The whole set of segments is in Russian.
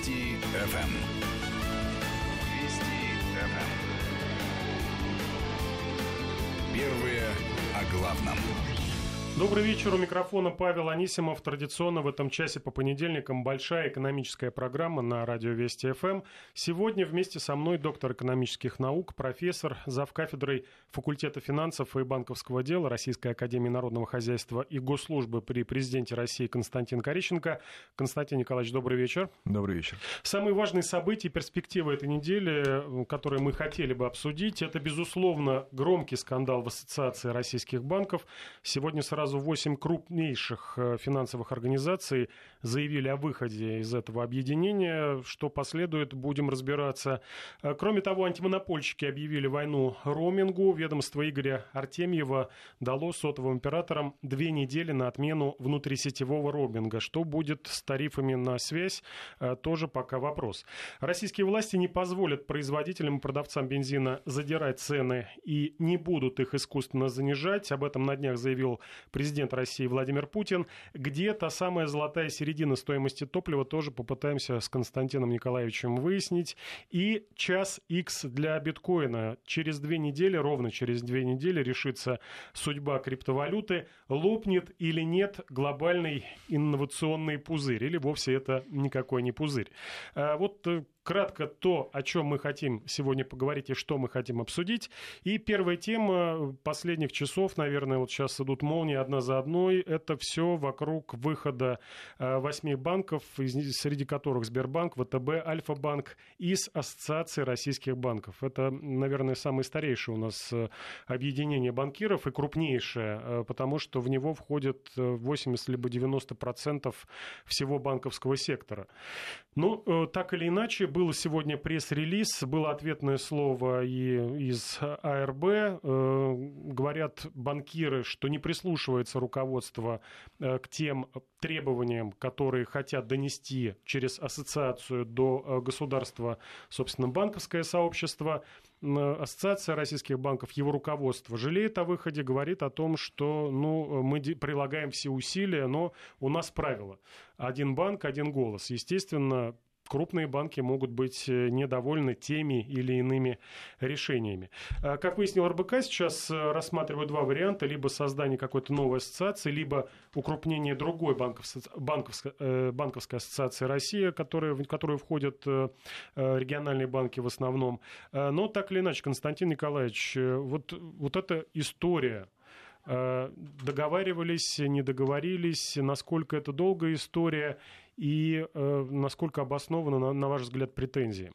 Вести ФМ. Вести ФМ. Первые о главном. Добрый вечер. У микрофона Павел Анисимов. Традиционно в этом часе по понедельникам большая экономическая программа на радио Вести ФМ. Сегодня вместе со мной доктор экономических наук, профессор, зав. кафедрой факультета финансов и банковского дела Российской Академии Народного Хозяйства и Госслужбы при президенте России Константин Корищенко. Константин Николаевич, добрый вечер. Добрый вечер. Самые важные события и перспективы этой недели, которые мы хотели бы обсудить, это, безусловно, громкий скандал в Ассоциации российских банков. Сегодня сразу сразу 8 крупнейших э, финансовых организаций заявили о выходе из этого объединения. Что последует, будем разбираться. Э, кроме того, антимонопольщики объявили войну роумингу. Ведомство Игоря Артемьева дало сотовым операторам две недели на отмену внутрисетевого роуминга. Что будет с тарифами на связь, э, тоже пока вопрос. Российские власти не позволят производителям и продавцам бензина задирать цены и не будут их искусственно занижать. Об этом на днях заявил президент России Владимир Путин. Где та самая золотая середина стоимости топлива, тоже попытаемся с Константином Николаевичем выяснить. И час X для биткоина. Через две недели, ровно через две недели решится судьба криптовалюты. Лопнет или нет глобальный инновационный пузырь. Или вовсе это никакой не пузырь. А вот э, кратко то, о чем мы хотим сегодня поговорить и что мы хотим обсудить. И первая тема последних часов, наверное, вот сейчас идут молнии одна за одной. Это все вокруг выхода э, восьми банков, среди которых Сбербанк, ВТБ, Альфа-банк, из Ассоциации российских банков. Это, наверное, самое старейшее у нас э, объединение банкиров и крупнейшее, э, потому что в него входит 80 либо 90 процентов всего банковского сектора. Ну, так или иначе, было сегодня пресс-релиз, было ответное слово и из АРБ. Э, говорят банкиры, что не прислушивается руководство э, к тем требованиям, которые хотят донести через ассоциацию до э, государства, собственно, банковское сообщество. Ассоциация российских банков, его руководство жалеет о выходе, говорит о том, что ну, мы прилагаем все усилия, но у нас правило. Один банк, один голос. Естественно, крупные банки могут быть э, недовольны теми или иными решениями. А, как выяснил РБК, сейчас э, рассматривают два варианта. Либо создание какой-то новой ассоциации, либо укрупнение другой банковской, банковской, э, банковской ассоциации России, которая, в которую входят региональные банки в основном. Но так или иначе, Константин Николаевич, вот, вот эта история договаривались, не договорились, насколько это долгая история, и э, насколько обоснованы, на, на ваш взгляд, претензии?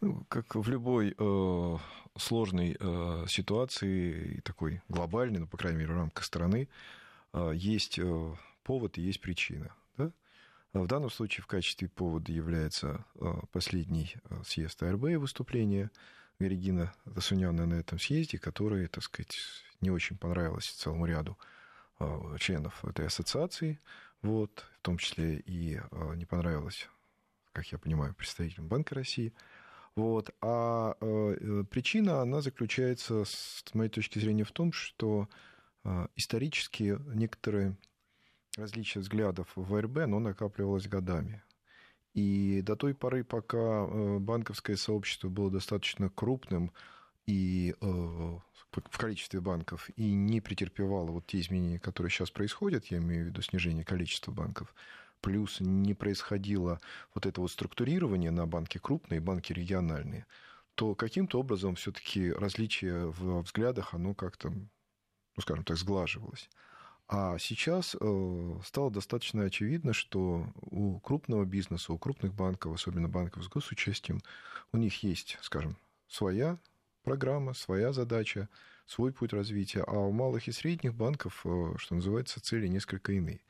Ну, как в любой э, сложной э, ситуации, такой глобальной, ну, по крайней мере, в рамках страны, э, есть э, повод и есть причина. Да? В данном случае в качестве повода является э, последний э, съезд АРБ и выступление Регина Тасуняна на этом съезде, которое, так сказать, не очень понравилось целому ряду э, членов этой ассоциации вот, в том числе и э, не понравилось, как я понимаю, представителям Банка России. Вот. А э, причина, она заключается, с моей точки зрения, в том, что э, исторически некоторые различия взглядов в РБ, оно накапливалось годами. И до той поры, пока банковское сообщество было достаточно крупным, и э, в количестве банков и не претерпевала вот те изменения, которые сейчас происходят, я имею в виду снижение количества банков, плюс не происходило вот это вот структурирование на банки крупные, банки региональные, то каким-то образом все-таки различие в взглядах, оно как-то, ну, скажем так, сглаживалось. А сейчас э, стало достаточно очевидно, что у крупного бизнеса, у крупных банков, особенно банков с госучастием, у них есть, скажем, своя программа, своя задача, свой путь развития, а у малых и средних банков, э, что называется, цели несколько иные.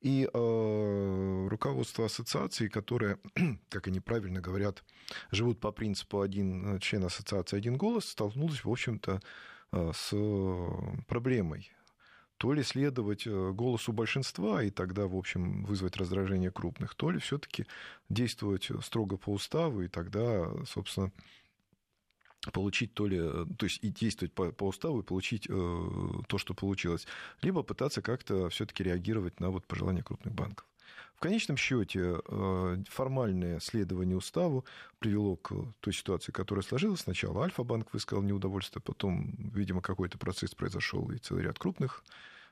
И э, руководство ассоциации, которое, как они правильно говорят, живут по принципу один член ассоциации, один голос, столкнулось, в общем-то, э, с проблемой то ли следовать э, голосу большинства и тогда, в общем, вызвать раздражение крупных, то ли все-таки действовать строго по уставу и тогда, собственно, получить то ли, э, то есть и действовать по, по уставу и получить э, то, что получилось, либо пытаться как-то все-таки реагировать на вот пожелания крупных банков. В конечном счете формальное следование уставу привело к той ситуации, которая сложилась. Сначала Альфа-банк высказал неудовольствие, потом, видимо, какой-то процесс произошел, и целый ряд крупных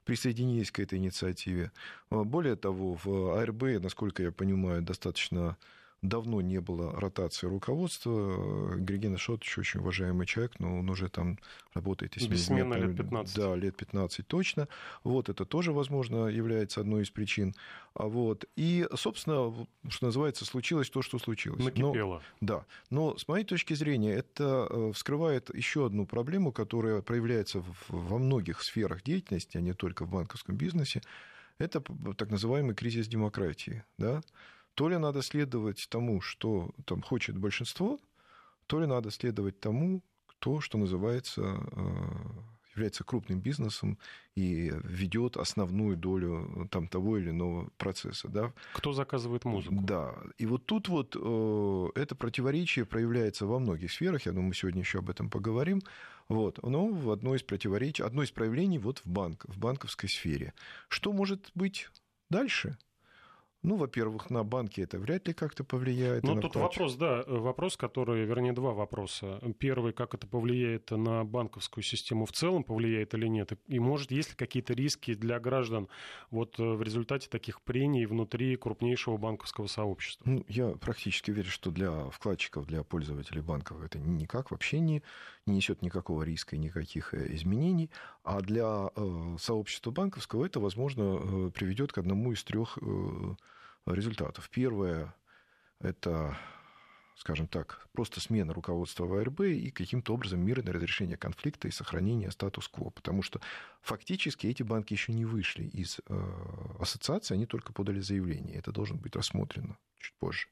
присоединились к этой инициативе. Более того, в АРБ, насколько я понимаю, достаточно давно не было ротации руководства. Григина Шотович очень уважаемый человек, но он уже там работает... Если лет 15. Да, лет 15 точно. Вот это тоже, возможно, является одной из причин. А вот. И, собственно, что называется, случилось то, что случилось. Накипело. Но, да. Но, с моей точки зрения, это э, вскрывает еще одну проблему, которая проявляется во многих сферах деятельности, а не только в банковском бизнесе. Это так называемый кризис демократии. Да? То ли надо следовать тому, что там хочет большинство, то ли надо следовать тому, кто, что называется, э, является крупным бизнесом и ведет основную долю там, того или иного процесса. Да? Кто заказывает музыку? Да. И вот тут вот э, это противоречие проявляется во многих сферах. Я думаю, мы сегодня еще об этом поговорим. Вот. Но в одно из противоречий, одно из проявлений вот в, банк, в банковской сфере. Что может быть дальше? Ну, во-первых, на банки это вряд ли как-то повлияет. Ну, тут вопрос, да, вопрос, который, вернее, два вопроса. Первый, как это повлияет на банковскую систему в целом, повлияет или нет? И, может, есть ли какие-то риски для граждан вот э, в результате таких прений внутри крупнейшего банковского сообщества? Ну, я практически верю, что для вкладчиков, для пользователей банков это никак вообще не, не несет никакого риска и никаких э, изменений. А для э, сообщества банковского это, возможно, э, приведет к одному из трех результатов. Первое – это, скажем так, просто смена руководства ВРБ и каким-то образом мирное разрешение конфликта и сохранение статус-кво. Потому что фактически эти банки еще не вышли из ассоциации, они только подали заявление. Это должно быть рассмотрено чуть позже.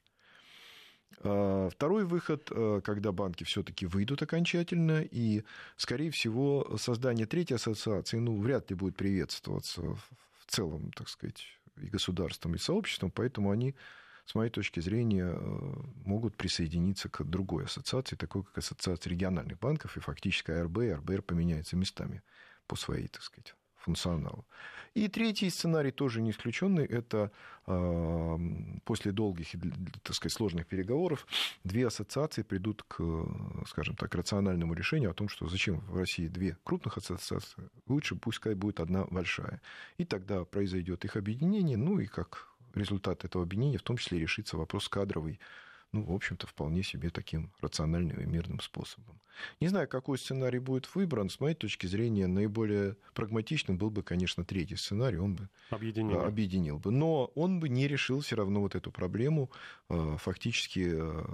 А, второй выход, э, когда банки все-таки выйдут окончательно, и, скорее всего, создание третьей ассоциации ну, вряд ли будет приветствоваться в целом, так сказать, и государством, и сообществом, поэтому они, с моей точки зрения, э, могут присоединиться к другой ассоциации, такой как Ассоциация региональных банков, и фактически АРБ и РБР поменяются местами по своей, так сказать, функционалу. И третий сценарий тоже не исключенный. Это после долгих так сказать, сложных переговоров две ассоциации придут к, скажем так, рациональному решению о том, что зачем в России две крупных ассоциации, лучше пускай будет одна большая. И тогда произойдет их объединение, ну и как результат этого объединения в том числе решится вопрос кадровый ну, в общем-то, вполне себе таким рациональным и мирным способом. Не знаю, какой сценарий будет выбран. С моей точки зрения, наиболее прагматичным был бы, конечно, третий сценарий. Он бы объединил, объединил бы. Но он бы не решил все равно вот эту проблему э, фактически э,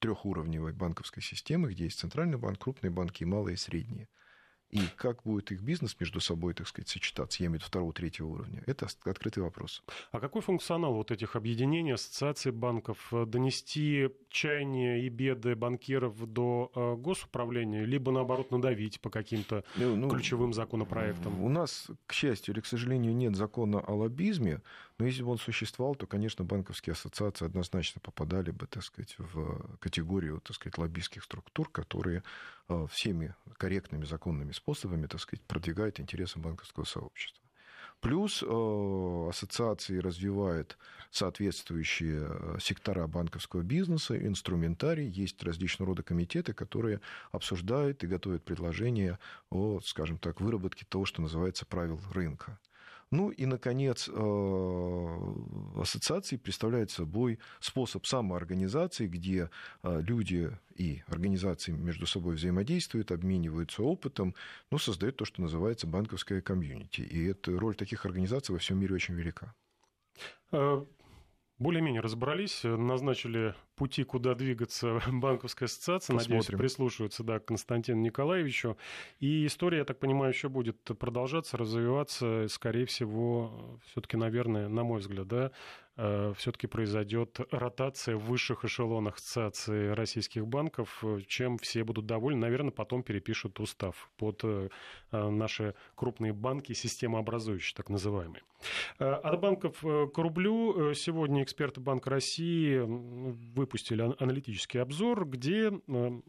трехуровневой банковской системы, где есть центральный банк, крупные банки и малые и средние. И как будет их бизнес между собой, так сказать, сочетаться, я имею в виду второго, третьего уровня, это открытый вопрос. А какой функционал вот этих объединений, ассоциаций банков? Донести чаяния и беды банкиров до э, госуправления, либо, наоборот, надавить по каким-то ну, ну, ключевым законопроектам? У нас, к счастью или к сожалению, нет закона о лоббизме, но если бы он существовал, то, конечно, банковские ассоциации однозначно попадали бы, так сказать, в категорию, так сказать, лоббистских структур, которые э, всеми корректными законными способами, так сказать, продвигают интересы банковского сообщества. Плюс э, ассоциации развивают соответствующие э, сектора банковского бизнеса, инструментарий. Есть различного рода комитеты, которые обсуждают и готовят предложения о, скажем так, выработке того, что называется правил рынка. Ну и, наконец, э, ассоциации представляют собой способ самоорганизации, где э, люди и организации между собой взаимодействуют, обмениваются опытом, ну, создают то, что называется банковское комьюнити. И эта роль таких организаций во всем мире очень велика. Более-менее разобрались, назначили пути, куда двигаться банковская ассоциация. Посмотрим. Надеюсь, прислушиваются да, к Константину Николаевичу. И история, я так понимаю, еще будет продолжаться, развиваться. Скорее всего, все-таки, наверное, на мой взгляд, да, все-таки произойдет ротация в высших эшелонах ассоциации российских банков, чем все будут довольны. Наверное, потом перепишут устав под э, наши крупные банки, системообразующие, так называемые. Э, от банков к рублю. Сегодня эксперты Банка России выпустили аналитический обзор, где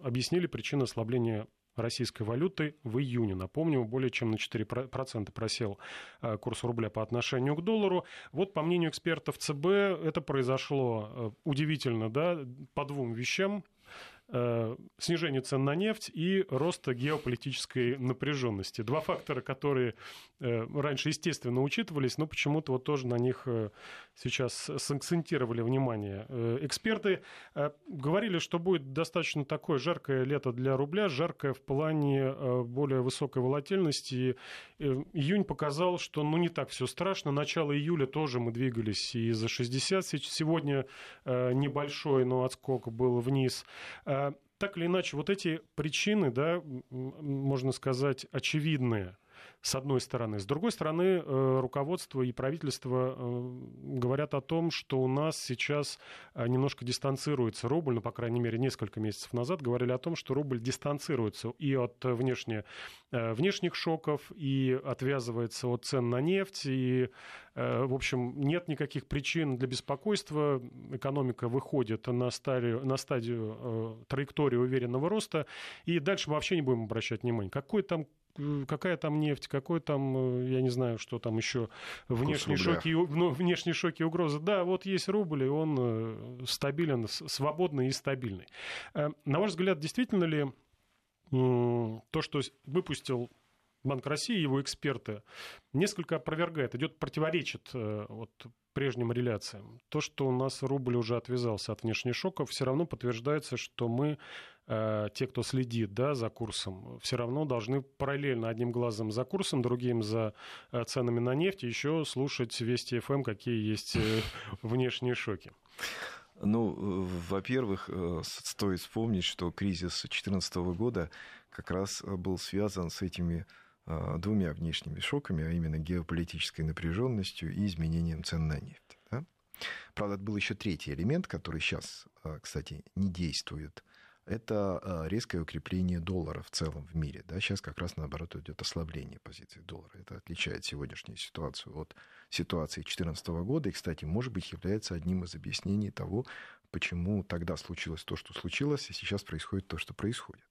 объяснили причины ослабления российской валюты в июне. Напомню, более чем на 4% просел э, курс рубля по отношению к доллару. Вот, по мнению экспертов ЦБ, это произошло э, удивительно, да, по двум вещам. Э, снижение цен на нефть и роста геополитической напряженности. Два фактора, которые э, раньше, естественно, учитывались, но почему-то вот тоже на них э, сейчас сакцентировали внимание. Эксперты говорили, что будет достаточно такое жаркое лето для рубля, жаркое в плане более высокой волатильности. Июнь показал, что ну, не так все страшно. Начало июля тоже мы двигались и за 60. Сегодня небольшой, но отскок был вниз. А, так или иначе, вот эти причины, да, можно сказать, очевидные, с одной стороны. С другой стороны, э, руководство и правительство э, говорят о том, что у нас сейчас э, немножко дистанцируется рубль, ну, по крайней мере, несколько месяцев назад говорили о том, что рубль дистанцируется и от внешне, внешних шоков, и отвязывается от цен на нефть, и, в общем, нет никаких причин для беспокойства. Экономика выходит на стадию, на стадию траектории уверенного роста, и дальше мы вообще не будем обращать внимания. Какой там какая там нефть, какой там, э, я не знаю, что там еще, внешние шоки, ну, внешние шоки и угрозы. Да, вот есть рубль, и он э, стабилен, свободный и стабильный. Э, на ваш взгляд, действительно ли то, что выпустил Банк России, его эксперты, несколько опровергает, идет противоречит вот, прежним реляциям. То, что у нас рубль уже отвязался от внешних шоков, все равно подтверждается, что мы Э, те, кто следит да, за курсом, все равно должны параллельно одним глазом за курсом, другим за э, ценами на нефть, еще слушать Вести ФМ, какие есть э, внешние шоки. Ну, во-первых, стоит вспомнить, что кризис 2014 года как раз был связан с этими двумя внешними шоками, а именно геополитической напряженностью и изменением цен на нефть. Да? Правда, был еще третий элемент, который сейчас, кстати, не действует это а, резкое укрепление доллара в целом в мире. Да? Сейчас как раз наоборот идет ослабление позиции доллара. Это отличает сегодняшнюю ситуацию от ситуации 2014 года. И, кстати, может быть, является одним из объяснений того, почему тогда случилось то, что случилось, и сейчас происходит то, что происходит.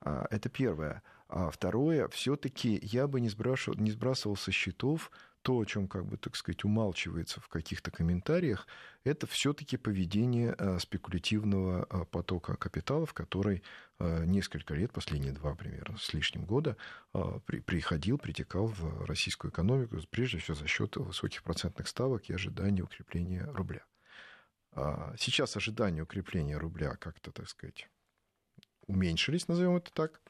А, это первое. А второе, все-таки я бы не сбрасывал, не сбрасывал со счетов то, о чем, как бы, так сказать, умалчивается в каких-то комментариях, это все-таки поведение э, спекулятивного э, потока капиталов, который э, несколько лет, последние два примерно с лишним года, приходил, притекал в российскую экономику, прежде всего за счет высоких процентных ставок и ожидания укрепления рубля. А сейчас ожидания укрепления рубля как-то, так сказать, уменьшились, назовем это так,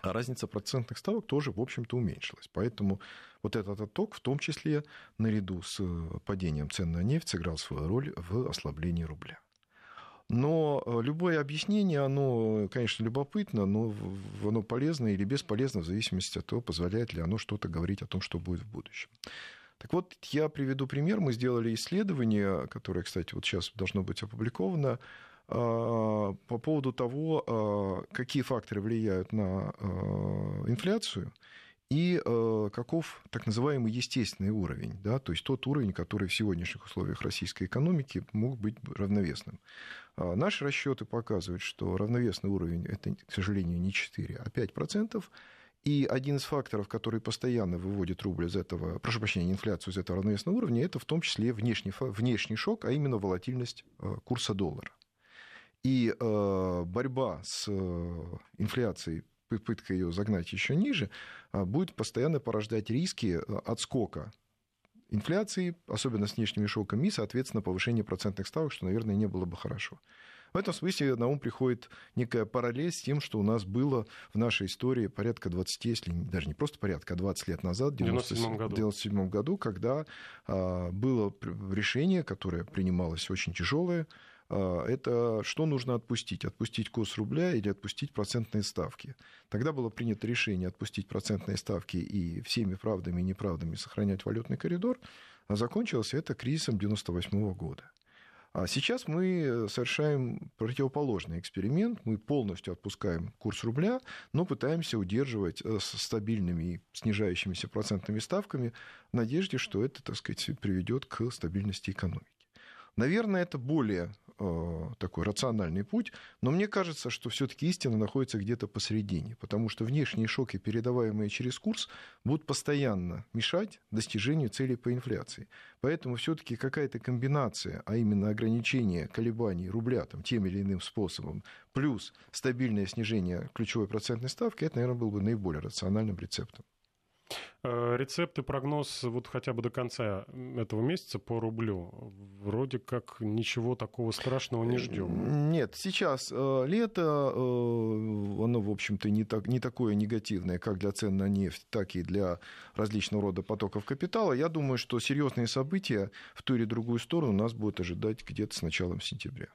а разница процентных ставок тоже, в общем-то, уменьшилась. Поэтому вот этот отток, в том числе наряду с э, падением цен на нефть, сыграл свою роль в ослаблении рубля. Но э, любое объяснение, оно, конечно, любопытно, но оно полезно или бесполезно в зависимости от того, позволяет ли оно что-то говорить о том, что будет в будущем. Так вот, я приведу пример. Мы сделали исследование, которое, кстати, вот сейчас должно быть опубликовано, по поводу того, а, какие факторы влияют на а, инфляцию и каков так называемый естественный уровень, да, то есть тот уровень, который в сегодняшних условиях российской экономики мог быть равновесным. Наши расчеты показывают, что равновесный уровень это, к сожалению, не 4, а 5%. И один из факторов, который постоянно выводит рубль из этого, прошу прощения, инфляцию из этого равновесного уровня, это в том числе внешний, внешний шок, а именно волатильность курса доллара. И э, борьба с э, инфляцией, попытка ее загнать еще ниже, э, будет постоянно порождать риски отскока инфляции, особенно с внешними шоками, и, соответственно, повышение процентных ставок, что, наверное, не было бы хорошо. В этом смысле на ум приходит некая параллель с тем, что у нас было в нашей истории порядка 20, если даже не просто порядка, а 20 лет назад, в 1997 году. 97 году, когда было решение, которое принималось очень тяжелое, а, это что нужно отпустить? Отпустить курс рубля или отпустить процентные ставки? Тогда было принято решение отпустить процентные ставки и всеми правдами и неправдами сохранять валютный коридор, а закончилось это кризисом 1998 года. А сейчас мы совершаем противоположный эксперимент. Мы полностью отпускаем курс рубля, но пытаемся удерживать э, с стабильными и снижающимися процентными ставками в надежде, что это, так сказать, приведет к стабильности экономики. Наверное, это более такой рациональный путь, но мне кажется, что все-таки истина находится где-то посередине, потому что внешние шоки, передаваемые через курс, будут постоянно мешать достижению целей по инфляции. Поэтому все-таки какая-то комбинация, а именно ограничение колебаний рубля там, тем или иным способом, плюс стабильное снижение ключевой процентной ставки, это, наверное, был бы наиболее рациональным рецептом. Э, рецепт и прогноз вот хотя бы до конца этого месяца по рублю. Вроде как ничего такого страшного не ждем. Нет, сейчас э, лето, э, оно, в общем-то, не, так, не такое негативное, как для цен на нефть, так и для различного рода потоков капитала. Я думаю, что серьезные события в ту или другую сторону нас будут ожидать где-то с началом сентября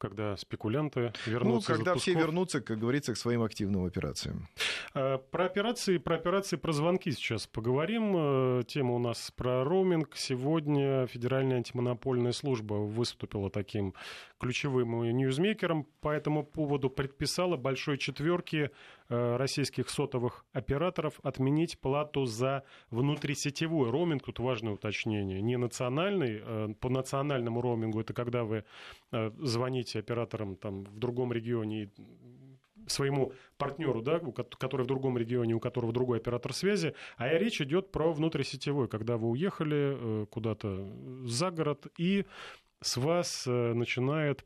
когда спекулянты вернутся. Ну, когда все вернутся, как говорится, к своим активным операциям. Э, про операции, про операции, про звонки сейчас поговорим. Э, тема у нас про роуминг. Сегодня Федеральная антимонопольная служба выступила таким ключевым ньюзмейкером по этому поводу, предписала большой четверке российских сотовых операторов отменить плату за внутрисетевой роуминг. Тут важное уточнение. Не национальный. По национальному роумингу это когда вы звоните быть оператором там, в другом регионе своему партнеру, да, который в другом регионе, у которого другой оператор связи, а речь идет про внутрисетевой, когда вы уехали э, куда-то за город, и с вас э, начинает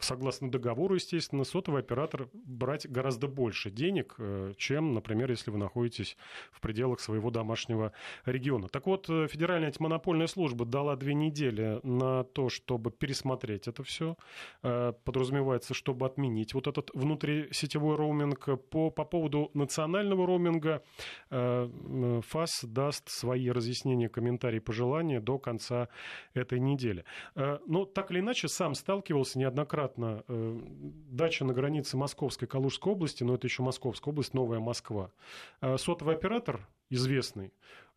согласно договору, естественно, сотовый оператор брать гораздо больше денег, э, чем, например, если вы находитесь в пределах своего домашнего региона. Так вот, э, Федеральная антимонопольная служба дала две недели на то, чтобы пересмотреть это все. Э, подразумевается, чтобы отменить вот этот внутрисетевой роуминг. По, по поводу национального роуминга ФАС даст свои разъяснения, комментарии, пожелания до конца этой недели. Но так или иначе, сам сталкивался неоднократно неоднократно э, дача на границе Московской и Калужской области, но это еще Московская область, Новая Москва. Э, сотовый оператор известный,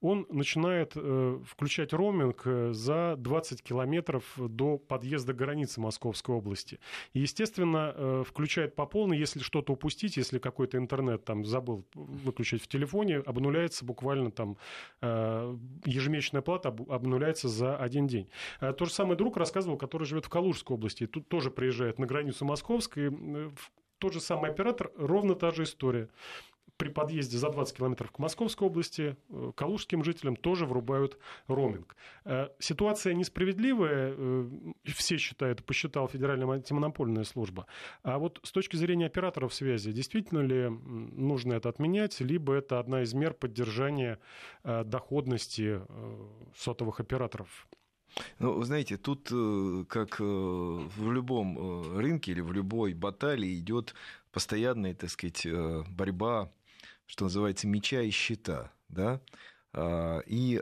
он начинает э, включать роуминг э, за 20 километров до подъезда границы Московской области. И, естественно, э, включает по полной, если что-то упустить, если какой-то интернет там забыл выключить в телефоне, обнуляется буквально там ежемесячная плата обнуляется за один день. Э, то же самое друг рассказывал, который живет в Калужской области, тут тоже приезжает на границу Московской, тот же самый оператор, ровно та же история при подъезде за 20 километров к Московской области э, калужским жителям тоже врубают роуминг. Э, ситуация несправедливая, э, все считают, посчитал Федеральная антимонопольная служба. А вот с точки зрения операторов связи, действительно ли нужно это отменять, либо это одна из мер поддержания доходности сотовых операторов? Ну, вы знаете, тут как в любом рынке или в любой баталии идет постоянная, так сказать, борьба что называется, меча и щита. Да? А, и,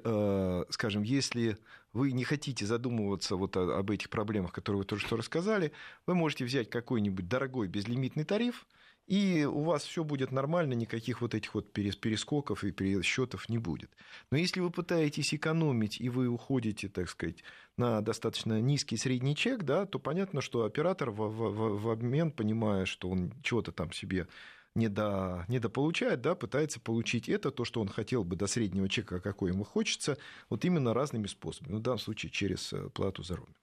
скажем, если вы не хотите задумываться вот об этих проблемах, которые вы только что рассказали, вы можете взять какой-нибудь дорогой безлимитный тариф, и у вас все будет нормально, никаких вот этих вот перескоков и пересчетов не будет. Но если вы пытаетесь экономить, и вы уходите, так сказать, на достаточно низкий средний чек, да, то понятно, что оператор в, в, в обмен, понимая, что он чего-то там себе недо, недополучает, да, пытается получить это, то, что он хотел бы до среднего чека, какой ему хочется, вот именно разными способами. Ну, в данном случае через э, плату за роуминг.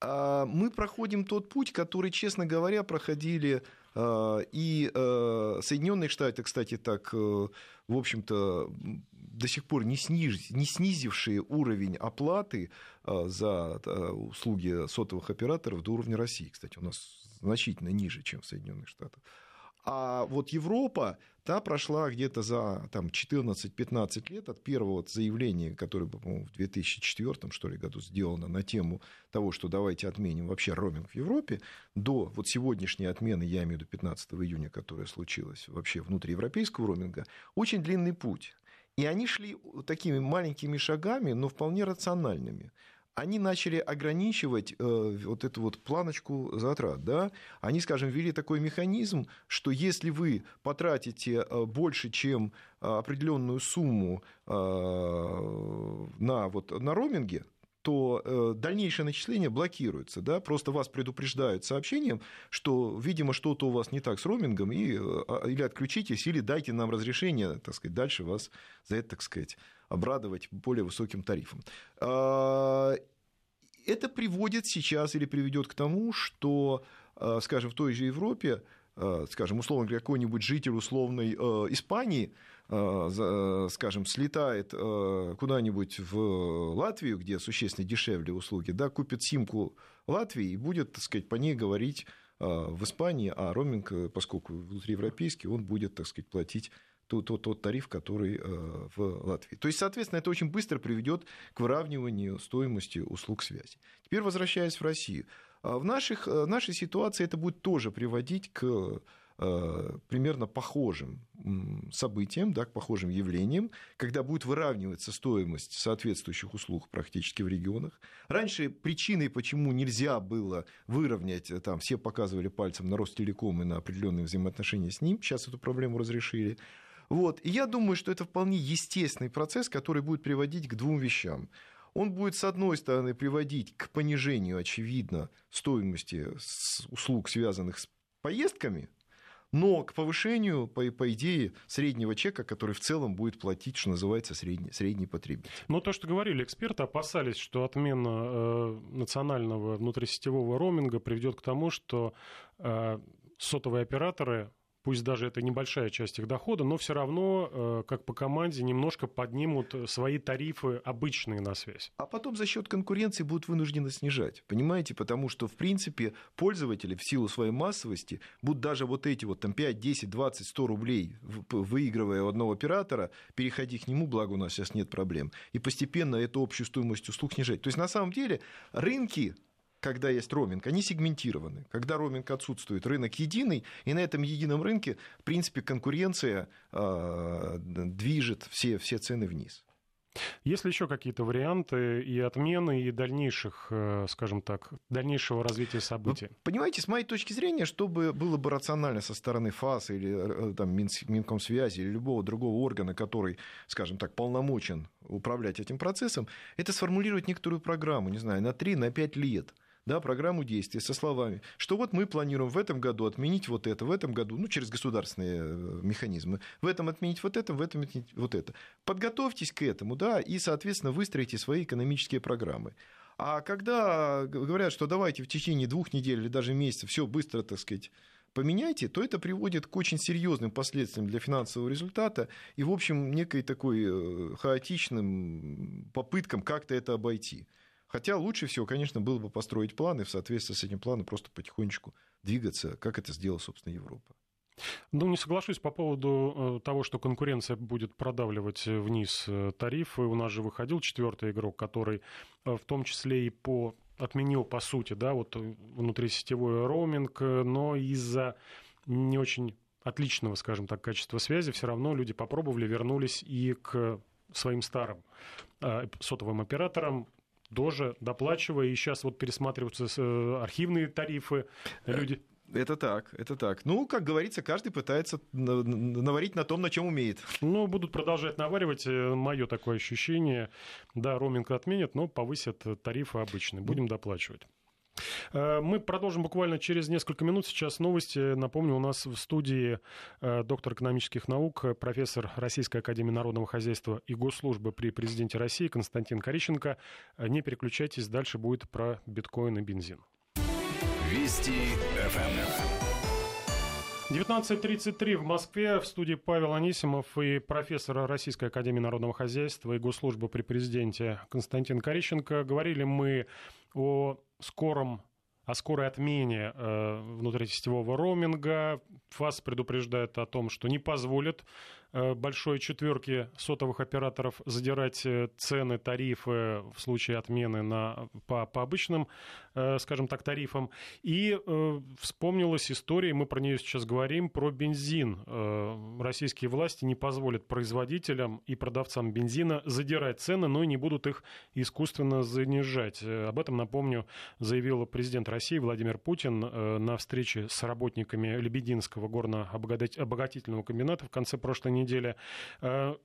А мы проходим тот путь, который, честно говоря, проходили и э, Соединенные Штаты, кстати, так, в общем-то, до сих пор не, сниж, не снизившие уровень оплаты за услуги сотовых операторов до уровня России. Кстати, у нас значительно ниже, чем в Соединенных Штатах. А вот Европа, та прошла где-то за там, 14-15 лет от первого заявления, которое, по-моему, в 2004 что ли, году сделано на тему того, что давайте отменим вообще роуминг в Европе, до вот сегодняшней отмены, я имею в виду 15 июня, которая случилась вообще внутриевропейского роуминга, очень длинный путь. И они шли такими маленькими шагами, но вполне рациональными они начали ограничивать э, вот эту вот планочку затрат. Да? Они, скажем, ввели такой механизм, что если вы потратите э, больше, чем э, определенную сумму э, на, вот, на роуминге, то э, дальнейшее начисление блокируется, да, просто вас предупреждают сообщением, что, видимо, что-то у вас не так с роумингом, и, э, а, или отключитесь, или дайте нам разрешение, так сказать, дальше вас за это, так сказать, обрадовать более высоким тарифом. А, это приводит сейчас или приведет к тому, что, э, скажем, в той же Европе, э, скажем, условно говоря, какой-нибудь житель условной Испании, скажем, слетает куда-нибудь в Латвию, где существенно дешевле услуги, да, купит симку Латвии и будет, так сказать, по ней говорить в Испании, а роуминг, поскольку внутриевропейский, он будет, так сказать, платить тот, тот, тот тариф, который э, в Латвии. То есть, соответственно, это очень быстро приведет к выравниванию стоимости услуг связи. Теперь возвращаясь в Россию. А в наших, э, нашей ситуации это будет тоже приводить к э, примерно похожим событиям, да, к похожим явлениям, когда будет выравниваться стоимость соответствующих услуг практически в регионах. Раньше причиной, почему нельзя было выровнять, там все показывали пальцем на Ростелеком и на определенные взаимоотношения с ним, сейчас эту проблему разрешили, вот. И я думаю, что это вполне естественный процесс, который будет приводить к двум вещам. Он будет, с одной стороны, приводить к понижению, очевидно, стоимости услуг, связанных с поездками, но к повышению, по, по идее, среднего чека, который в целом будет платить, что называется, средний, средний потребитель. Но то, что говорили эксперты, опасались, что отмена э, национального внутрисетевого роуминга приведет к тому, что э, сотовые операторы пусть даже это небольшая часть их дохода, но все равно, э, как по команде, немножко поднимут свои тарифы обычные на связь. А потом за счет конкуренции будут вынуждены снижать. Понимаете? Потому что, в принципе, пользователи в силу своей массовости будут даже вот эти вот там 5, 10, 20, 100 рублей, выигрывая у одного оператора, переходить к нему, благо у нас сейчас нет проблем, и постепенно эту общую стоимость услуг снижать. То есть, на самом деле, рынки когда есть роуминг, они сегментированы. Когда роуминг отсутствует, рынок единый, и на этом едином рынке, в принципе, конкуренция э, движет все, все цены вниз. Есть ли еще какие-то варианты и отмены, и дальнейших, э, скажем так, дальнейшего развития событий? Вы понимаете, с моей точки зрения, чтобы было бы рационально со стороны ФАС или э, там, Минкомсвязи или любого другого органа, который, скажем так, полномочен управлять этим процессом, это сформулировать некоторую программу, не знаю, на 3-5 на лет – да, программу действий со словами, что вот мы планируем в этом году отменить вот это, в этом году, ну, через государственные э, механизмы, в этом отменить вот это, в этом отменить вот это. Подготовьтесь к этому, да, и, соответственно, выстроите свои экономические программы. А когда говорят, что давайте в течение двух недель или даже месяца все быстро, так сказать, поменяйте, то это приводит к очень серьезным последствиям для финансового результата и, в общем, некой такой э, хаотичным попыткам как-то это обойти. Хотя лучше всего, конечно, было бы построить планы, в соответствии с этим планом просто потихонечку двигаться, как это сделала, собственно, Европа. Ну, не соглашусь по поводу э, того, что конкуренция будет продавливать вниз э, тарифы. У нас же выходил четвертый игрок, который э, в том числе и по отменил, по сути, да, вот внутрисетевой роуминг, но из-за не очень отличного, скажем так, качества связи, все равно люди попробовали, вернулись и к своим старым сотовым операторам, тоже доплачивая, и сейчас вот пересматриваются э, архивные тарифы, люди... Это так, это так. Ну, как говорится, каждый пытается наварить на том, на чем умеет. Ну, будут продолжать наваривать. Э, Мое такое ощущение. Да, роуминг отменят, но повысят тарифы обычные. Будем доплачивать. Э, мы продолжим буквально через несколько минут. Сейчас новости. Напомню, у нас в студии э, доктор экономических наук, профессор Российской Академии Народного Хозяйства и Госслужбы при президенте России Константин Корищенко. Э, не переключайтесь, дальше будет про биткоин и бензин. Вести ФМ. 19.33 в Москве. В студии Павел Анисимов и профессор Российской Академии Народного Хозяйства и Госслужбы при президенте Константин Корищенко. Говорили мы о скором о скорой отмене э, внутрисетевого роуминга. ФАС предупреждает о том, что не позволит большой четверки сотовых операторов задирать э, цены, тарифы в случае отмены на, по, по обычным, э, скажем так, тарифам. И вспомнилась история, мы про нее сейчас говорим, про бензин. Российские власти не позволят производителям и продавцам бензина задирать цены, но и не будут их искусственно занижать. Об этом, напомню, заявил президент России Владимир Путин на встрече с работниками Лебединского горно-обогатительного комбината в конце прошлой недели. Э,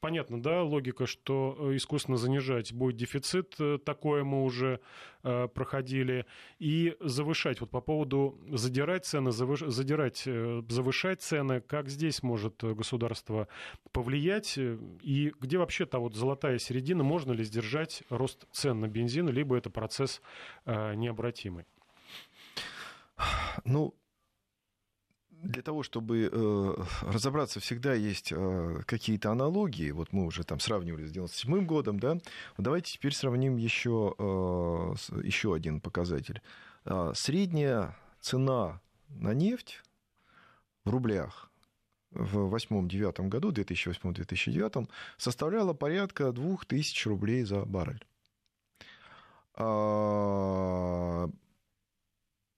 понятно, да, логика, что э, искусственно занижать будет дефицит, э, такое мы уже э, проходили, и завышать, вот по поводу задирать цены, завыш, задирать, э, завышать цены, как здесь может государство повлиять, и где вообще та вот золотая середина, можно ли сдержать рост цен на бензин, либо это процесс э, необратимый? Ну, для того, чтобы э, разобраться, всегда есть э, какие-то аналогии. Вот мы уже там сравнивали с 97 годом, да. Давайте теперь сравним еще, э, еще один показатель. Э, средняя цена на нефть в рублях в 2008-2009 году, 2008-2009, составляла порядка 2000 рублей за баррель. А,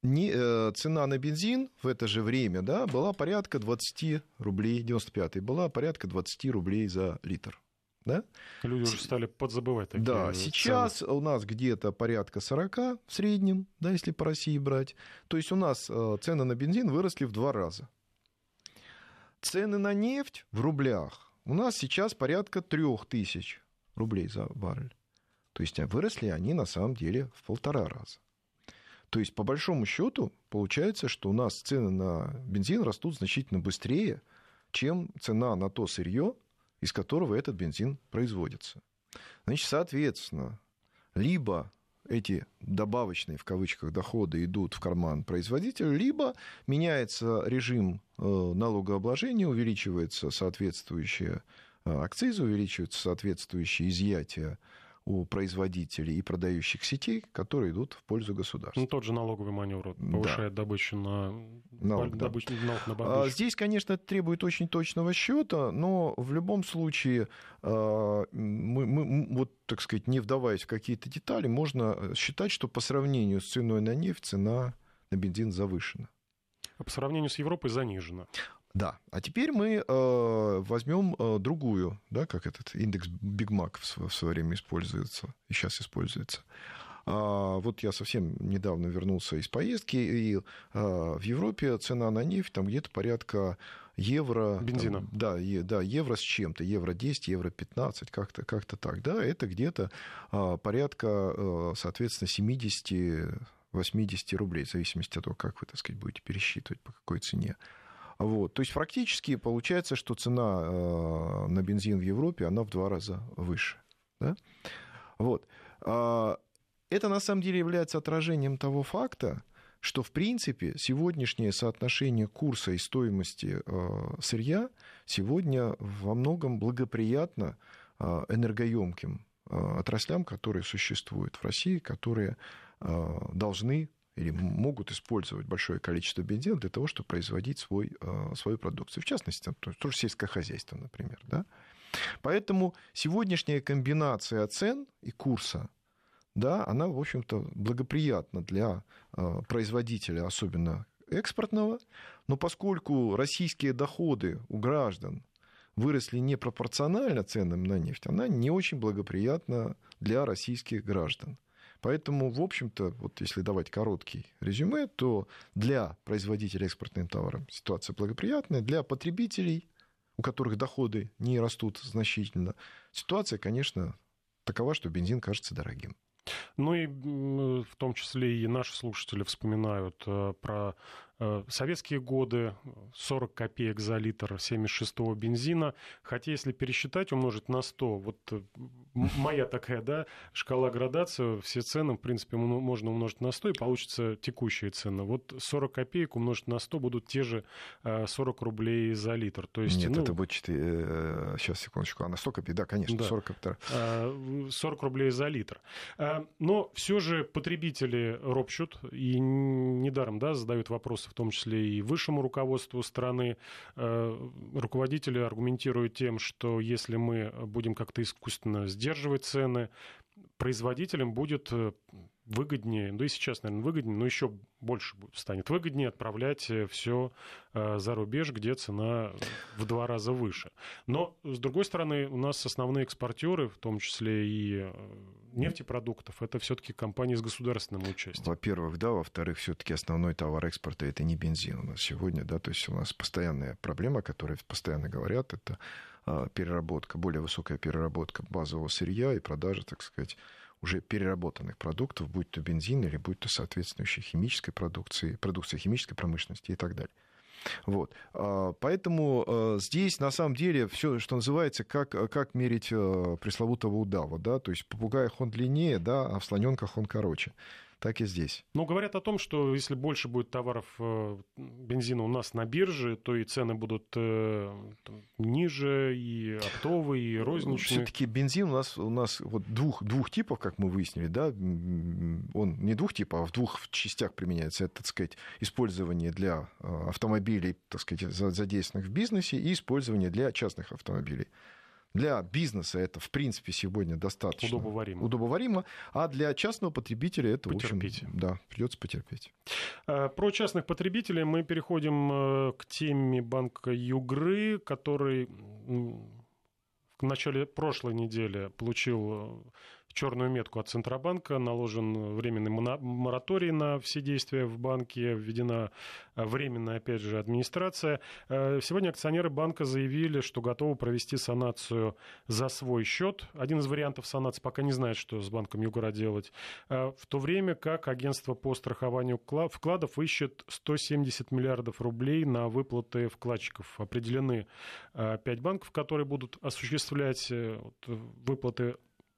не, э, цена на бензин в это же время да, была порядка 20 рублей, 95 была порядка 20 рублей за литр. Да? Люди уже стали подзабывать такие Да, сейчас цены. у нас где-то порядка 40 в среднем, да, если по России брать. То есть у нас э, цены на бензин выросли в два раза. Цены на нефть в рублях у нас сейчас порядка 3000 рублей за баррель. То есть а выросли они на самом деле в полтора раза. То есть, по большому счету, получается, что у нас цены на бензин растут значительно быстрее, чем цена на то сырье, из которого этот бензин производится. Значит, соответственно, либо эти добавочные, в кавычках, доходы идут в карман производителя, либо меняется режим э, налогообложения, увеличивается соответствующие э, акцизы, увеличиваются соответствующие изъятия у производителей и продающих сетей, которые идут в пользу государства. Ну, тот же налоговый маневр повышает да. добычу на налог, добыч... да. налог на а, Здесь, конечно, это требует очень точного счета, но в любом случае а, мы, мы, вот, так сказать, не вдаваясь в какие-то детали, можно считать, что по сравнению с ценой на нефть цена на бензин завышена. А по сравнению с Европой занижена. Да, а теперь мы э, возьмем э, другую, да, как этот индекс Биг Мак в, в свое время используется, и сейчас используется. А, вот я совсем недавно вернулся из поездки, и а, в Европе цена на нефть там где-то порядка евро... Бензина. Там, да, е, да, евро с чем-то, евро 10, евро 15, как-то как так, да, это где-то а, порядка, а, соответственно, 70 80 рублей, в зависимости от того, как вы, так сказать, будете пересчитывать, по какой цене. Вот. То есть фактически получается, что цена э, на бензин в Европе, она в два раза выше. Да? Вот. А, это на самом деле является отражением того факта, что в принципе сегодняшнее соотношение курса и стоимости э, сырья сегодня во многом благоприятно э, энергоемким отраслям, которые существуют в России, которые должны или могут использовать большое количество бензина для того, чтобы производить свой, э, свою продукцию. В частности, там, тоже сельское хозяйство, например. Да? Поэтому сегодняшняя комбинация цен и курса, да, она, в общем-то, благоприятна для э, производителя, особенно экспортного, но поскольку российские доходы у граждан выросли непропорционально ценам на нефть, она не очень благоприятна для российских граждан. Поэтому, в общем-то, вот если давать короткий резюме, то для производителей экспортным товаром ситуация благоприятная, для потребителей, у которых доходы не растут значительно, ситуация, конечно, такова, что бензин кажется дорогим. Ну и в том числе и наши слушатели вспоминают э, про советские годы 40 копеек за литр 76-го бензина. Хотя, если пересчитать, умножить на 100, вот э, моя такая, да, шкала градации, все цены, в принципе, можно умножить на 100, и получится текущие цены. Вот 40 копеек умножить на 100 будут те же 40 э, рублей за литр. То есть, Нет, ну, это будет 4... Сейчас, секундочку. А на 100 копеек? Да, конечно, да. 40 копеек. 40 рублей за литр. Но все же потребители ропщут, и недаром, да, задают вопросы в том числе и высшему руководству страны. Э, руководители аргументируют тем, что если мы будем как-то искусственно сдерживать цены, производителям будет э, выгоднее, да и сейчас, наверное, выгоднее, но еще больше станет выгоднее отправлять э, все э, за рубеж, где цена в два раза выше. Но, с другой стороны, у нас основные экспортеры, в том числе и э, нефтепродуктов, это все-таки компании с государственным участием. Во-первых, да, во-вторых, все-таки основной товар экспорта это не бензин у нас сегодня, да, то есть у нас постоянная проблема, о которой постоянно говорят, это переработка, более высокая переработка базового сырья и продажа, так сказать, уже переработанных продуктов, будь то бензин или будь то соответствующей химической продукции, продукция химической промышленности и так далее. Вот. А, поэтому а, здесь на самом деле все, что называется, как, как мерить а, пресловутого удава. Да? То есть попугаях он длиннее, да, а в слоненках он короче так и здесь. Но говорят о том, что если больше будет товаров э, бензина у нас на бирже, то и цены будут э, ниже, и оптовые, и розничные. Все-таки бензин у нас, у нас вот двух, двух типов, как мы выяснили, да, он не двух типов, а в двух частях применяется. Это, так сказать, использование для э, автомобилей, так сказать, задействованных в бизнесе, и использование для частных автомобилей. Для бизнеса это, в принципе, сегодня достаточно удобоваримо, удобоваримо а для частного потребителя это, Потерпите. в общем, да, придется потерпеть. Э, про частных потребителей мы переходим э, к теме банка Югры, который в начале прошлой недели получил э, черную метку от Центробанка, наложен временный мораторий на все действия в банке, введена э, временная, опять же, администрация. Э, сегодня акционеры банка заявили, что готовы провести санацию за свой счет. Один из вариантов санации пока не знает, что с банком Югора делать. Э, в то время как агентство по страхованию вкладов ищет 170 миллиардов рублей на выплаты вкладчиков. Определены пять банков, которые будут осуществлять выплаты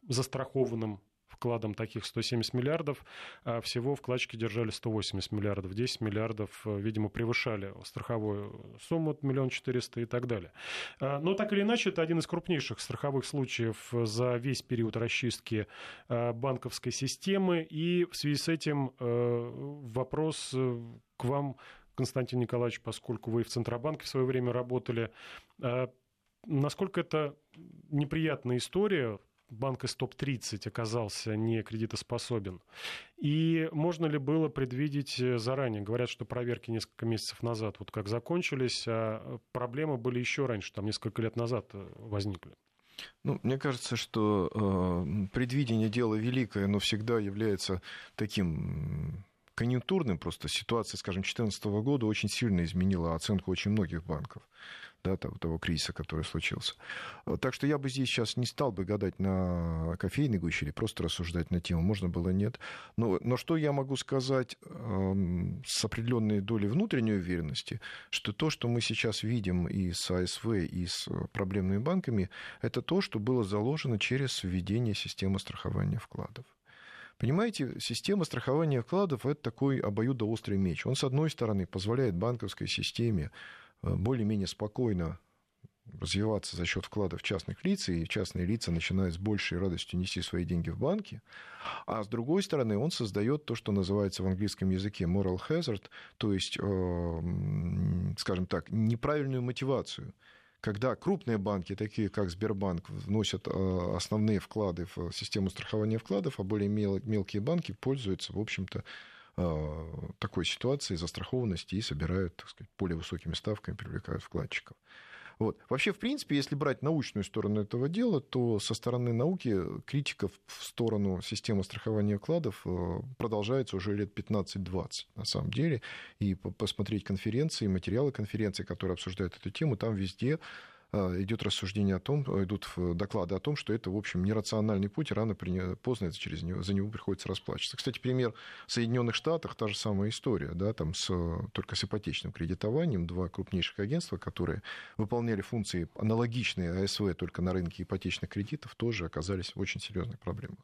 застрахованным вкладом таких 170 миллиардов, а всего вкладчики держали 180 миллиардов, 10 миллиардов, э, видимо, превышали страховую сумму, миллион четыреста и так далее. А, но так или иначе, это один из крупнейших страховых случаев за весь период расчистки а, банковской системы, и в связи с этим э, вопрос э, к вам, Константин Николаевич, поскольку вы в Центробанке в свое время работали, насколько это неприятная история банк из топ-30 оказался не кредитоспособен? И можно ли было предвидеть э, заранее? Говорят, что проверки несколько месяцев назад вот как закончились, а проблемы были еще раньше, там несколько лет назад э, возникли. Ну, мне кажется, что э, предвидение дело великое, но всегда является таким конъюнктурным. Просто ситуация, скажем, 2014 года очень сильно изменила оценку очень многих банков да, того, того кризиса, который случился. Так что я бы здесь сейчас не стал бы гадать на кофейной гуще или просто рассуждать на тему, можно было, нет. Но, но что я могу сказать э, с определенной долей внутренней уверенности, что то, что мы сейчас видим и с АСВ, и с проблемными банками, это то, что было заложено через введение системы страхования вкладов. Понимаете, система страхования вкладов – это такой обоюдоострый меч. Он, с одной стороны, позволяет банковской системе Э, более-менее спокойно развиваться за счет вкладов частных лиц, и частные лица начинают с большей радостью нести свои деньги в банки. А с другой стороны, он создает то, что называется в английском языке moral hazard, то есть, э, скажем так, неправильную мотивацию. Когда крупные банки, такие как Сбербанк, вносят э, основные вклады в систему страхования вкладов, а более мелкие банки пользуются, в общем-то, Э, такой ситуации застрахованности и собирают, так сказать, более высокими ставками, привлекают вкладчиков. Вот. Вообще, в принципе, если брать научную сторону этого дела, то со стороны науки критика в сторону системы страхования вкладов э, продолжается уже лет 15-20 на самом деле. И посмотреть конференции, материалы конференции, которые обсуждают эту тему, там везде идет рассуждение о том, э, идут доклады о том, что это, в общем, нерациональный путь, и рано поздно это через него, за него приходится расплачиваться. Кстати, пример в Соединенных Штатах, та же самая история, да, там с, только с ипотечным кредитованием, два крупнейших агентства, которые выполняли функции аналогичные АСВ только на рынке ипотечных кредитов, тоже оказались в очень серьезных проблемах.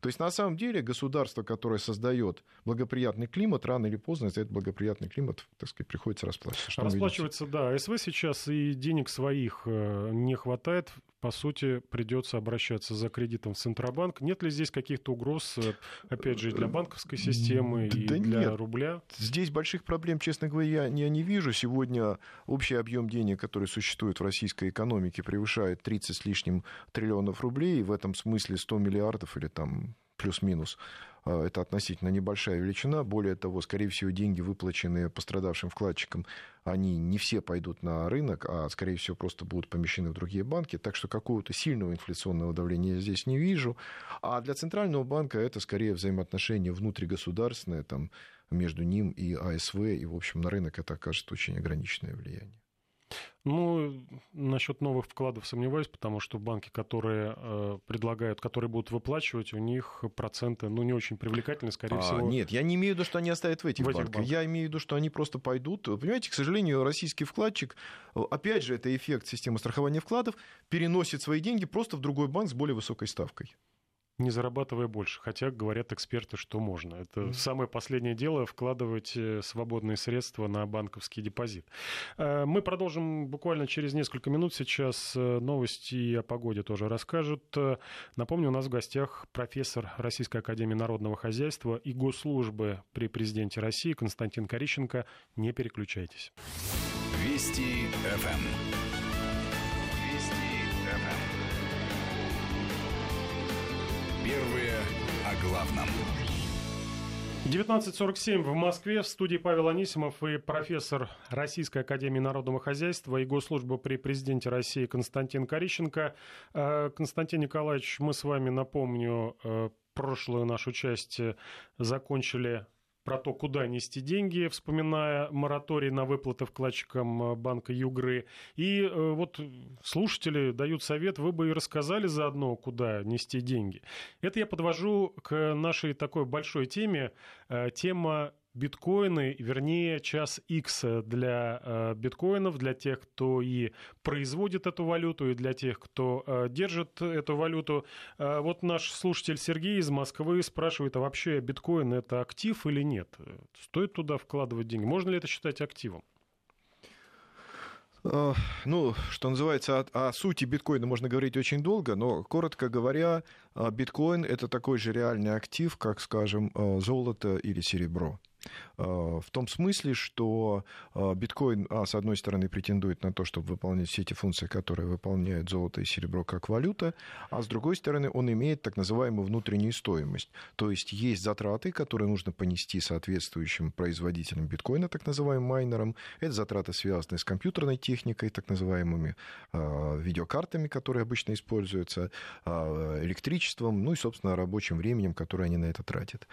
То есть, на самом деле, государство, которое создает благоприятный климат, рано или поздно за этот благоприятный климат, так сказать, приходится расплачиваться. Что расплачиваться, да. АСВ сейчас и денег своих Э, не хватает, по сути, придется обращаться за кредитом в Центробанк. Нет ли здесь каких-то угроз, э, опять же, для банковской системы и да для нет. рубля? Здесь больших проблем, честно говоря, я, я не вижу. Сегодня общий объем денег, который существует в российской экономике, превышает 30 с лишним триллионов рублей. В этом смысле 100 миллиардов или там плюс-минус это относительно небольшая величина. Более того, скорее всего, деньги, выплаченные пострадавшим вкладчикам, они не все пойдут на рынок, а, скорее всего, просто будут помещены в другие банки. Так что какого-то сильного инфляционного давления я здесь не вижу. А для Центрального банка это скорее взаимоотношения внутригосударственные, там, между ним и АСВ, и, в общем, на рынок это окажет очень ограниченное влияние. Ну, насчет новых вкладов сомневаюсь, потому что банки, которые э, предлагают, которые будут выплачивать, у них проценты, ну, не очень привлекательны, скорее а, всего. Нет, я не имею в виду, что они оставят в этих, в этих банках. банках. Я имею в виду, что они просто пойдут. Понимаете, к сожалению, российский вкладчик, опять же, это эффект системы страхования вкладов, переносит свои деньги просто в другой банк с более высокой ставкой не зарабатывая больше. Хотя говорят эксперты, что можно. Это mm-hmm. самое последнее дело вкладывать э, свободные средства на банковский депозит. Э, мы продолжим буквально через несколько минут. Сейчас э, новости о погоде тоже расскажут. Напомню, у нас в гостях профессор Российской Академии Народного Хозяйства и Госслужбы при президенте России Константин Корищенко. Не переключайтесь. Вести ФМ. 19.47 в Москве. В студии Павел Анисимов и профессор Российской Академии Народного Хозяйства и Госслужбы при президенте России Константин Корищенко. Э, Константин Николаевич, мы с вами, напомню, э, прошлую нашу часть закончили про то, куда нести деньги, вспоминая мораторий на выплаты вкладчикам э, банка Югры. И э, вот слушатели дают совет, вы бы и рассказали заодно, куда нести деньги. Это я подвожу к нашей такой большой теме. Э, тема биткоины, вернее, час X для э, биткоинов, для тех, кто и производит эту валюту, и для тех, кто э, держит эту валюту. Э, вот наш слушатель Сергей из Москвы спрашивает, а вообще биткоин это актив или нет? Стоит туда вкладывать деньги? Можно ли это считать активом? Ну, что называется, о, о сути биткоина можно говорить очень долго, но, коротко говоря, биткоин — это такой же реальный актив, как, скажем, золото или серебро. Э, в том смысле, что э, биткоин, а, с одной стороны, претендует на то, чтобы выполнять все эти функции, которые выполняют золото и серебро как валюта, а с другой стороны, он имеет так называемую внутреннюю стоимость. То есть есть затраты, которые нужно понести соответствующим производителям биткоина, так называемым майнерам. Это затраты, связанные с компьютерной техникой, так называемыми э, видеокартами, которые обычно используются, электричеством, ну и, собственно, рабочим временем, которое они на это тратят.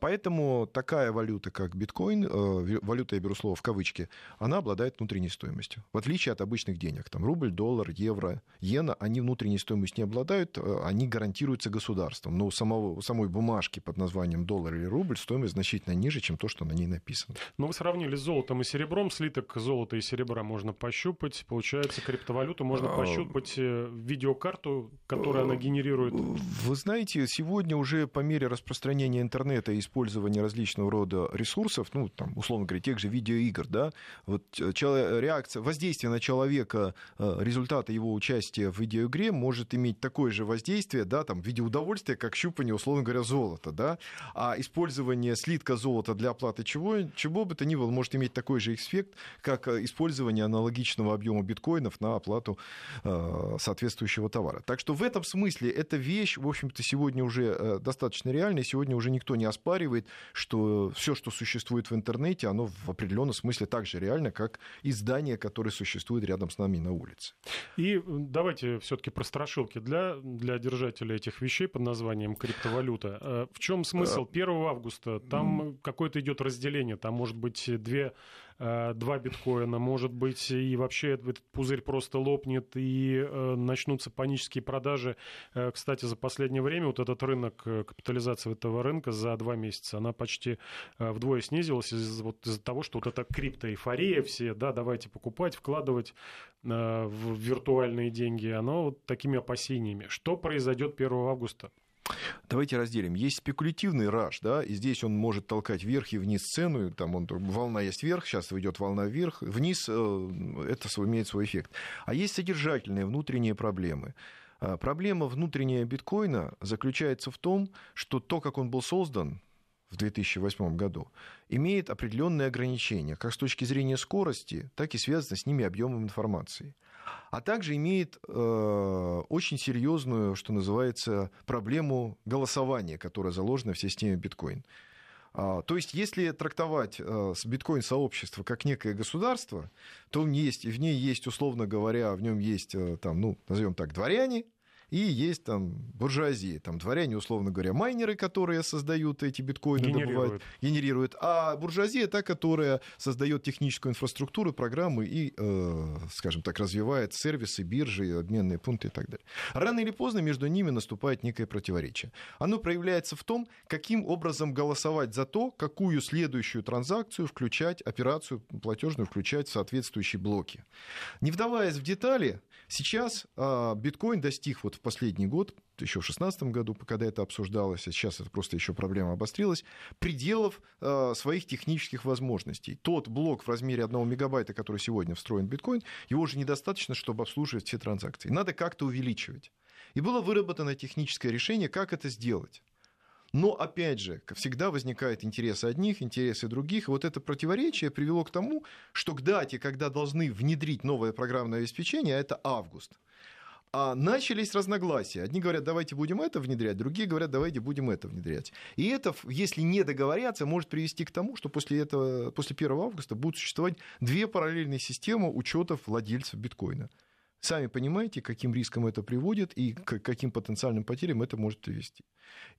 Поэтому такая валюта валюта, как биткоин, э, валюта, я беру слово в кавычки, она обладает внутренней стоимостью. В отличие от обычных денег. Там рубль, доллар, евро, иена, они внутренней стоимостью не обладают, э, они гарантируются государством. Но у, самого, у самой бумажки под названием доллар или рубль стоимость значительно ниже, чем то, что на ней написано. Но вы сравнили с золотом и серебром. Слиток золота и серебра можно пощупать. Получается, криптовалюту можно а, пощупать э, видеокарту, которую она генерирует. Вы знаете, сегодня уже по мере распространения интернета и использования различного рода ресурсов, ну, там, условно говоря, тех же видеоигр, да, вот э, реакция, воздействие на человека, э, результаты его участия в видеоигре может иметь такое же воздействие, да, там, в виде удовольствия, как щупание, условно говоря, золота, да, а использование слитка золота для оплаты чего, чего бы то ни было может иметь такой же эффект, как э, использование аналогичного объема биткоинов на оплату соответствующего товара. Так что в этом смысле эта вещь, в общем-то, сегодня уже достаточно реальная, сегодня уже никто не оспаривает, что все, что что существует в интернете, оно в определенном смысле так же реально, как и здание, которое существует рядом с нами на улице. И давайте все-таки про страшилки для, для держателей этих вещей под названием криптовалюта. Э, в чем смысл? 1 э, августа там какое-то идет разделение, там может быть две два биткоина, может быть, и вообще этот пузырь просто лопнет, и э, начнутся панические продажи. Э, кстати, за последнее время вот этот рынок, капитализация этого рынка за два месяца, она почти вдвое снизилась из- вот из-за того, что вот эта криптоэйфория все, да, давайте покупать, вкладывать в виртуальные деньги, оно вот такими опасениями. Что произойдет 1 августа? Давайте разделим. Есть спекулятивный раш, да, и здесь он может толкать вверх и вниз цену, там он, волна есть вверх, сейчас идет волна вверх, вниз, э, это имеет свой эффект. А есть содержательные внутренние проблемы. А, проблема внутренняя биткоина заключается в том, что то, как он был создан, в 2008 году, имеет определенные ограничения, как с точки зрения скорости, так и связано с ними объемом информации. А также имеет э, очень серьезную, что называется, проблему голосования, которая заложена в системе биткоин. А, то есть, если трактовать э, биткоин-сообщество как некое государство, то в ней есть, в ней есть, условно говоря, в нем есть, э, там, ну, назовем так, дворяне, и есть там буржуазия, там дворяне, условно говоря, майнеры, которые создают эти биткоины, генерируют. добывают, генерируют, а буржуазия та, которая создает техническую инфраструктуру, программы и, э, скажем так, развивает сервисы, биржи, обменные пункты и так далее. Рано или поздно между ними наступает некое противоречие. Оно проявляется в том, каким образом голосовать за то, какую следующую транзакцию включать, операцию платежную включать в соответствующие блоки. Не вдаваясь в детали, сейчас э, биткоин достиг вот в последний год, еще в 2016 году, когда это обсуждалось, а сейчас это просто еще проблема обострилась, пределов э, своих технических возможностей. Тот блок в размере 1 мегабайта, который сегодня встроен в биткоин, его уже недостаточно, чтобы обслуживать все транзакции. Надо как-то увеличивать. И было выработано техническое решение, как это сделать. Но, опять же, всегда возникают интересы одних, интересы других. И вот это противоречие привело к тому, что к дате, когда должны внедрить новое программное обеспечение, а это август – а начались разногласия. Одни говорят, давайте будем это внедрять, другие говорят, давайте будем это внедрять. И это, если не договорятся, может привести к тому, что после, этого, после 1 августа будут существовать две параллельные системы учетов владельцев биткоина. Сами понимаете, к каким рискам это приводит и к каким потенциальным потерям это может привести.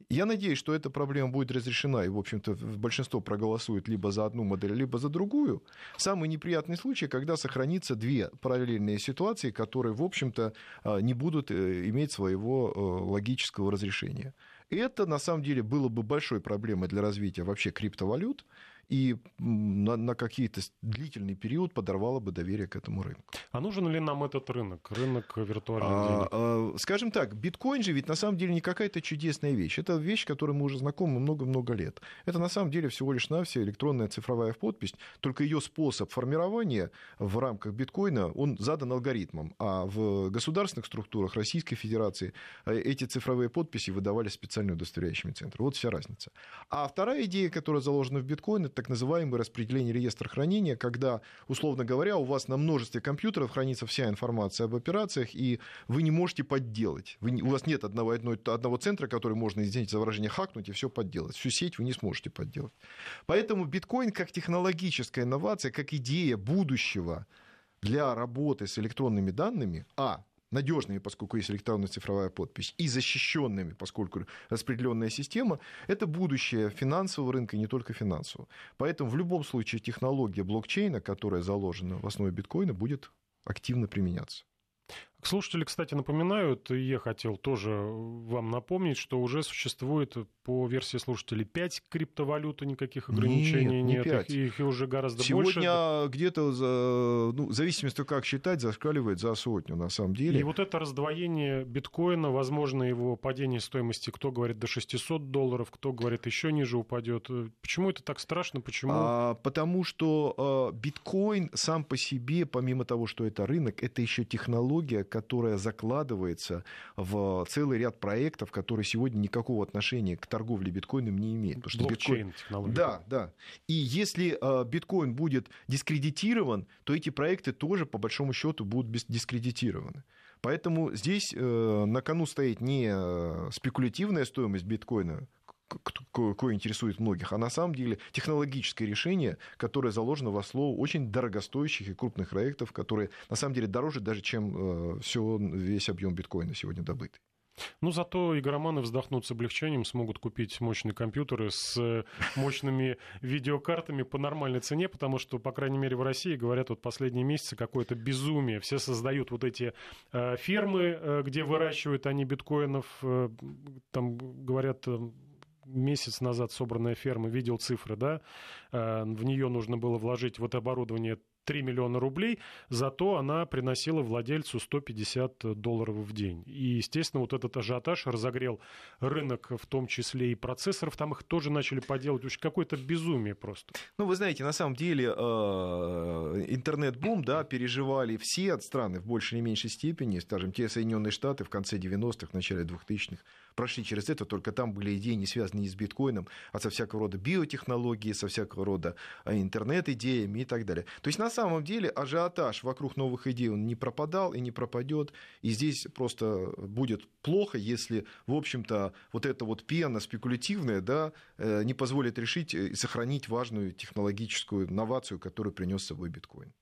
Я надеюсь, что эта проблема будет разрешена, и, в общем-то, большинство проголосует либо за одну модель, либо за другую. Самый неприятный случай, когда сохранится две параллельные ситуации, которые, в общем-то, а, не будут э, иметь своего э, логического разрешения. Это, на самом деле, было бы большой проблемой для развития вообще криптовалют, и на, на какие-то длительный период подорвало бы доверие к этому рынку. А нужен ли нам этот рынок, рынок виртуальных а, денег? А, скажем так, биткоин же ведь на самом деле не какая-то чудесная вещь. Это вещь, которой мы уже знакомы много-много лет. Это на самом деле всего лишь навсего электронная цифровая подпись, только ее способ формирования в рамках биткоина, он задан алгоритмом, а в государственных структурах Российской Федерации э, эти цифровые подписи выдавали специальные удостоверяющими центры. Вот вся разница. А вторая идея, которая заложена в биткоин, так называемое распределение реестра хранения, когда, условно говоря, у вас на множестве компьютеров хранится вся информация об операциях, и вы не можете подделать. Вы, у вас нет одного, одного, одного центра, который можно, извините за выражение, хакнуть и все подделать. Всю сеть вы не сможете подделать. Поэтому биткоин как технологическая инновация, как идея будущего для работы с электронными данными, а, надежными, поскольку есть электронная цифровая подпись, и защищенными, поскольку распределенная система, это будущее финансового рынка и не только финансового. Поэтому в любом случае технология блокчейна, которая заложена в основе биткоина, будет активно применяться. Слушатели, кстати, напоминают, и я хотел тоже вам напомнить, что уже существует по версии слушателей 5 криптовалют, никаких ограничений нет. нет. Их, их уже гораздо Сегодня больше. Сегодня где-то, за, ну, в зависимости как считать, зашкаливает за сотню на самом деле. И вот это раздвоение биткоина, возможно, его падение стоимости, кто говорит до 600 долларов, кто говорит еще ниже упадет. Почему это так страшно? Почему? А, потому что а, биткоин сам по себе, помимо того, что это рынок, это еще технология, которая закладывается в целый ряд проектов, которые сегодня никакого отношения к торговле биткоином не имеют. Потому что Блокчейн технология. Да, да. И если э, биткоин будет дискредитирован, то эти проекты тоже, по большому счету, будут дискредитированы. Поэтому здесь э, на кону стоит не э, спекулятивная стоимость биткоина, кое интересует многих, а на самом деле технологическое решение, которое заложено в основу очень дорогостоящих и крупных проектов, которые на самом деле дороже даже, чем э, все, весь объем биткоина сегодня добытый. Ну, зато игроманы вздохнут с облегчением, смогут купить мощные компьютеры с мощными видеокартами по нормальной цене, потому что, по крайней мере, в России, говорят, вот последние месяцы какое-то безумие. Все создают вот эти э, фермы, э, где выращивают они биткоинов, э, там, говорят, э, месяц назад собранная ферма, видел цифры, да, э, в нее нужно было вложить в это оборудование 3 миллиона рублей, зато она приносила владельцу 150 долларов в день. И, естественно, вот этот ажиотаж разогрел рынок, в том числе и процессоров, там их тоже начали поделать. Уж какое-то безумие просто. Ну, вы знаете, на самом деле э, интернет-бум, да, переживали все страны в большей или меньшей степени, скажем, те Соединенные Штаты в конце 90-х, в начале 2000-х, прошли через это, только там были идеи, не связанные с биткоином, а со всякого рода биотехнологией, со всякого рода а, интернет-идеями и так далее. То есть, на самом деле ажиотаж вокруг новых идей, он не пропадал и не пропадет. И здесь просто будет плохо, если, в общем-то, вот эта вот пена спекулятивная да, э, не позволит решить и сохранить важную технологическую новацию, которую принес с собой биткоин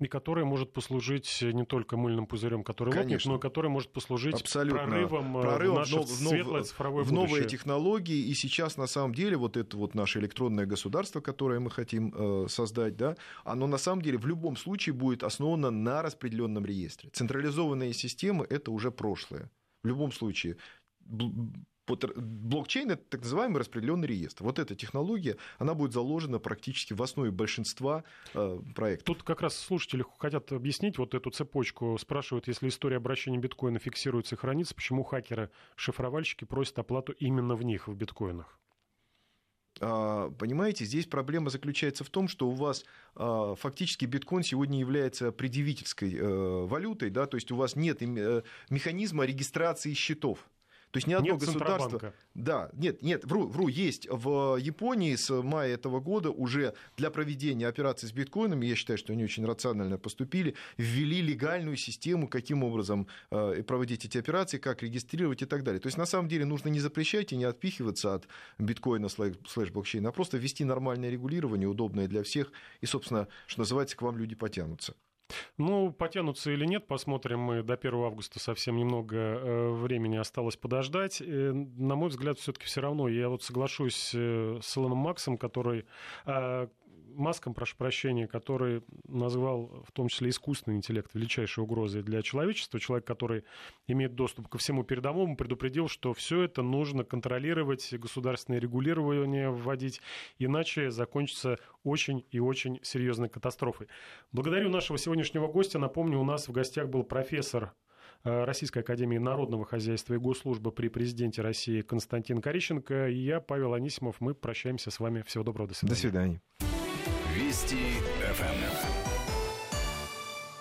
и который может послужить не только мыльным пузырем, который Конечно. лопнет, но и который может послужить Абсолютно. прорывом, э, прорывом в наше в, светлое цифровое в новые технологии. И сейчас, на самом деле, вот это вот наше электронное государство, которое мы хотим э, создать, да, оно на самом деле в любом случае будет основано на распределенном реестре. Централизованные системы – это уже прошлое. В любом случае, блокчейн это так называемый распределенный реестр. Вот эта технология, она будет заложена практически в основе большинства э, проектов. Тут как раз слушатели хотят объяснить вот эту цепочку. Спрашивают, если история обращения биткоина фиксируется и хранится, почему хакеры, шифровальщики просят оплату именно в них, в биткоинах? А, понимаете, здесь проблема заключается в том, что у вас а, фактически биткоин сегодня является предъявительской э, валютой, да, то есть у вас нет э, механизма регистрации счетов. То есть ни одно нет государство... Да, нет, нет, вру, вру, есть. В Японии с мая этого года уже для проведения операций с биткоинами, я считаю, что они очень рационально поступили, ввели легальную систему, каким образом э, проводить эти операции, как регистрировать и так далее. То есть на самом деле нужно не запрещать и не отпихиваться от биткоина слэш-блокчейна, а просто ввести нормальное регулирование, удобное для всех, и, собственно, что называется, к вам люди потянутся. Ну, потянутся или нет, посмотрим. Мы до 1 августа совсем немного э, времени осталось подождать. Э, на мой взгляд, все-таки все равно я вот соглашусь э, с Илоном Максом, который Маском, прошу прощения, который назвал в том числе искусственный интеллект величайшей угрозой для человечества, человек, который имеет доступ ко всему передовому, предупредил, что все это нужно контролировать, государственное регулирование вводить, иначе закончится очень и очень серьезной катастрофой. Благодарю нашего сегодняшнего гостя. Напомню, у нас в гостях был профессор э, Российской Академии Народного Хозяйства и Госслужбы при президенте России Константин Корищенко. И я, Павел Анисимов. Мы прощаемся с вами. Всего доброго. До свидания. До свидания. Вести ФМ.